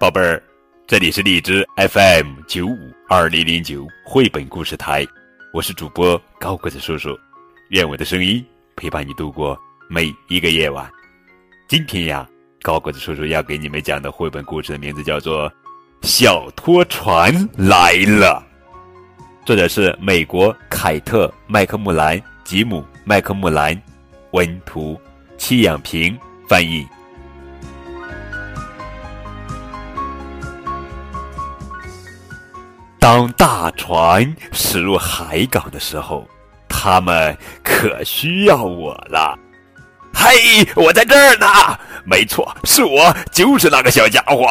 宝贝儿，这里是荔枝 FM 九五二零零九绘本故事台，我是主播高个子叔叔，愿我的声音陪伴你度过每一个夜晚。今天呀，高个子叔叔要给你们讲的绘本故事的名字叫做《小拖船来了》，作者是美国凯特·麦克穆兰、吉姆·麦克穆兰，文图，戚养平翻译。当大船驶入海港的时候，他们可需要我了。嘿，我在这儿呢！没错，是我，就是那个小家伙。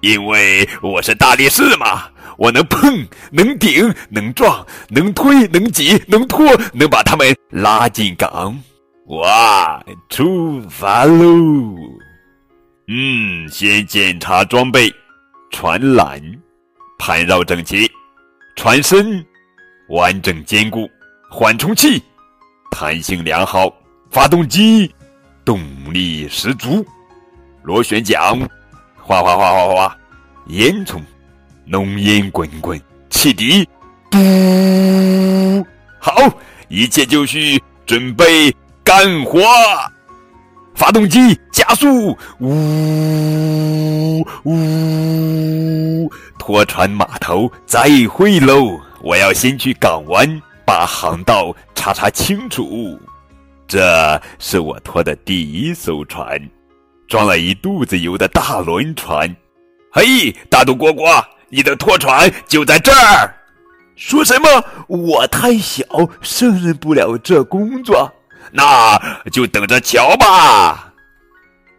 因为我是大力士嘛，我能碰，能顶，能撞，能推，能挤，能拖，能把他们拉进港。哇，出发喽！嗯，先检查装备，船缆。盘绕整齐，船身完整坚固，缓冲器弹性良好，发动机动力十足，螺旋桨哗哗哗哗哗，烟囱浓烟滚滚，汽笛嘟，好，一切就绪，准备干活。发动机加速，呜呜！拖船码头再会喽！我要先去港湾把航道查查清楚。这是我拖的第一艘船，装了一肚子油的大轮船。嘿，大肚蝈蝈，你的拖船就在这儿。说什么？我太小，胜任不了这工作。那就等着瞧吧！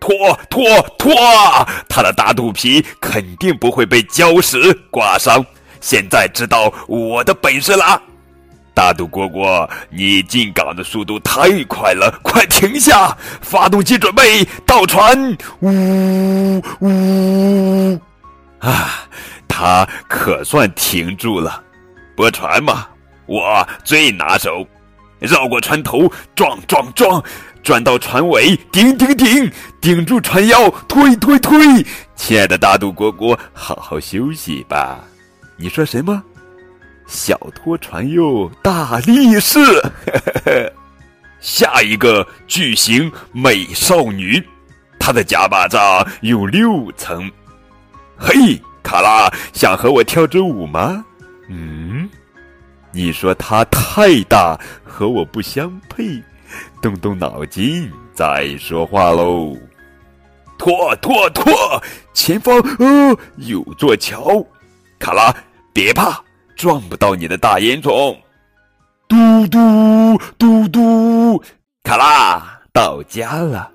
拖拖拖，他的大肚皮肯定不会被礁石刮伤。现在知道我的本事了，大肚蝈蝈，你进港的速度太快了，快停下！发动机准备倒船，呜呜！啊，他可算停住了。拨船嘛，我最拿手。绕过船头，撞撞撞，转到船尾，顶顶顶，顶住船腰，推推推。亲爱的大肚蝈蝈，好好休息吧。你说什么？小拖船哟，大力士。下一个巨型美少女，她的假巴掌有六层。嘿，卡拉，想和我跳支舞吗？嗯。你说她太大，和我不相配，动动脑筋再说话喽。拖拖拖，前方哦有座桥，卡拉别怕，撞不到你的大烟囱。嘟嘟嘟嘟，卡拉到家了。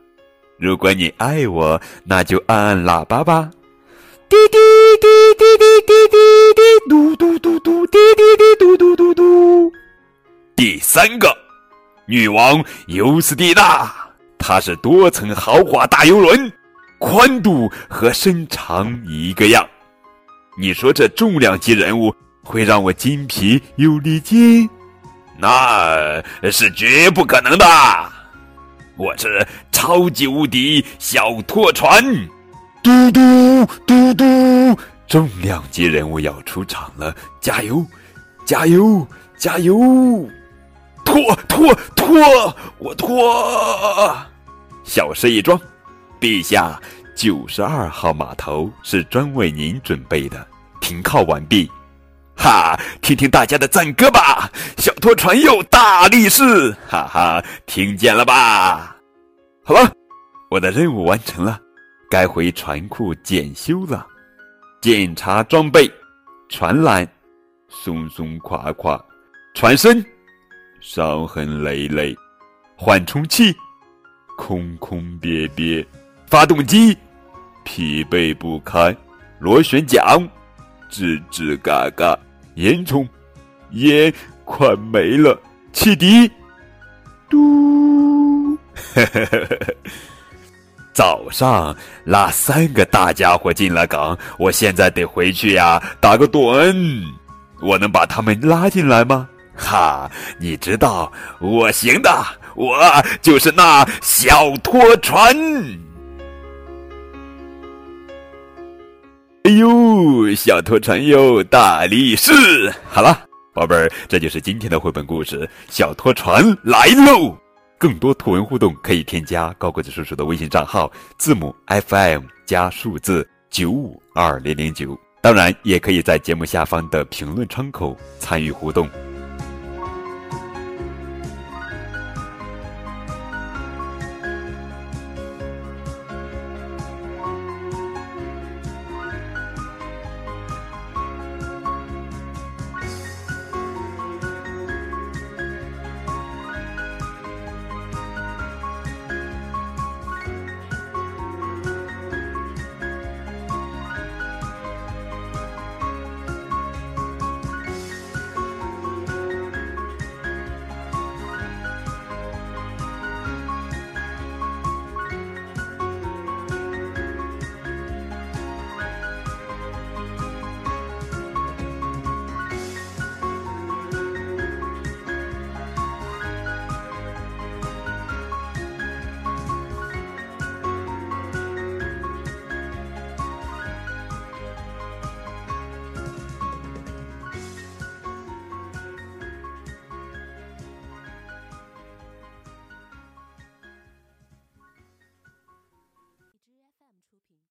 如果你爱我，那就按按喇叭吧。滴滴滴滴滴滴滴滴，嘟嘟嘟嘟，滴滴滴嘟嘟嘟嘟。第三个，女王尤斯蒂娜，她是多层豪华大游轮，宽度和身长一个样。你说这重量级人物会让我筋疲有力尽？那是绝不可能的。我是超级无敌小拖船。嘟嘟嘟嘟，重量级人物要出场了！加油，加油，加油！拖拖拖，我拖！小事一桩，陛下，九十二号码头是专为您准备的，停靠完毕。哈，听听大家的赞歌吧！小拖船又大力士，哈哈，听见了吧？好了，我的任务完成了。该回船库检修了，检查装备，船缆松松垮垮，船身伤痕累累，缓冲器空空瘪瘪，发动机疲惫不堪，螺旋桨吱吱嘎嘎，烟囱烟快没了，汽笛嘟，呵呵呵呵。早上拉三个大家伙进了港，我现在得回去呀，打个盹。我能把他们拉进来吗？哈，你知道我行的，我就是那小拖船。哎呦，小拖船哟，大力士！好了，宝贝儿，这就是今天的绘本故事《小拖船来喽》。更多图文互动可以添加高个子叔叔的微信账号，字母 FM 加数字九五二零零九。当然，也可以在节目下方的评论窗口参与互动。